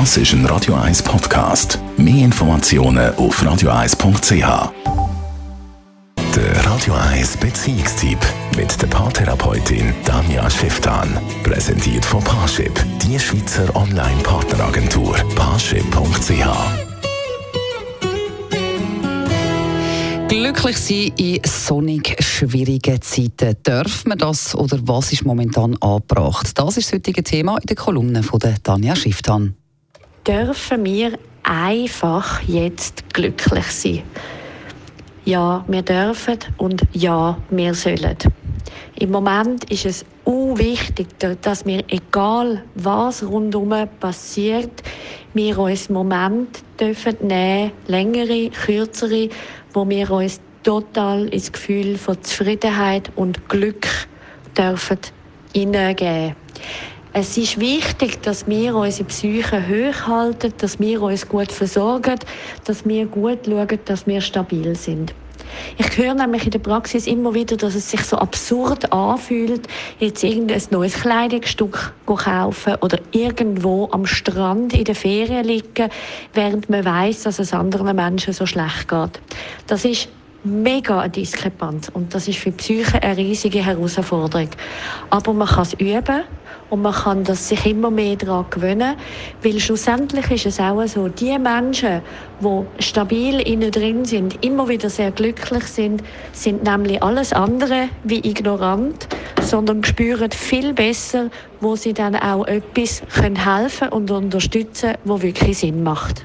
Das ist ein Radio 1 Podcast. Mehr Informationen auf radio1.ch. Der Radio 1 Beziehungstyp mit der Paartherapeutin Danja Schifftan. Präsentiert von Paarship, die Schweizer Online-Partneragentur. Paarship.ch Glücklich sein in sonnig schwierigen Zeiten. Darf man das oder was ist momentan angebracht? Das ist das heutige Thema in der Kolumne von der Tanja Schifftan. Dürfen wir einfach jetzt glücklich sein? Ja, wir dürfen und ja, wir sollen. Im Moment ist es wichtig, dass wir, egal was rundum passiert, wir uns Moment dürfen nehmen, längere, kürzere, wo wir uns total ins Gefühl von Zufriedenheit und Glück dürfen hineingeben. Es ist wichtig, dass wir unsere Psyche hochhalten, dass wir uns gut versorgen, dass wir gut schauen, dass wir stabil sind. Ich höre nämlich in der Praxis immer wieder, dass es sich so absurd anfühlt, jetzt irgendein neues Kleidungsstück zu kaufen oder irgendwo am Strand in der Ferien liegen, während man weiß, dass es anderen Menschen so schlecht geht. Das ist mega eine Diskrepanz und das ist für die Psyche eine riesige Herausforderung. Aber man kann es üben und man kann das sich immer mehr daran gewöhnen, weil schlussendlich ist es auch so, die Menschen, die stabil innen drin sind, immer wieder sehr glücklich sind, sind nämlich alles andere wie ignorant, sondern spüren viel besser, wo sie dann auch etwas können helfen und unterstützen, wo wirklich Sinn macht.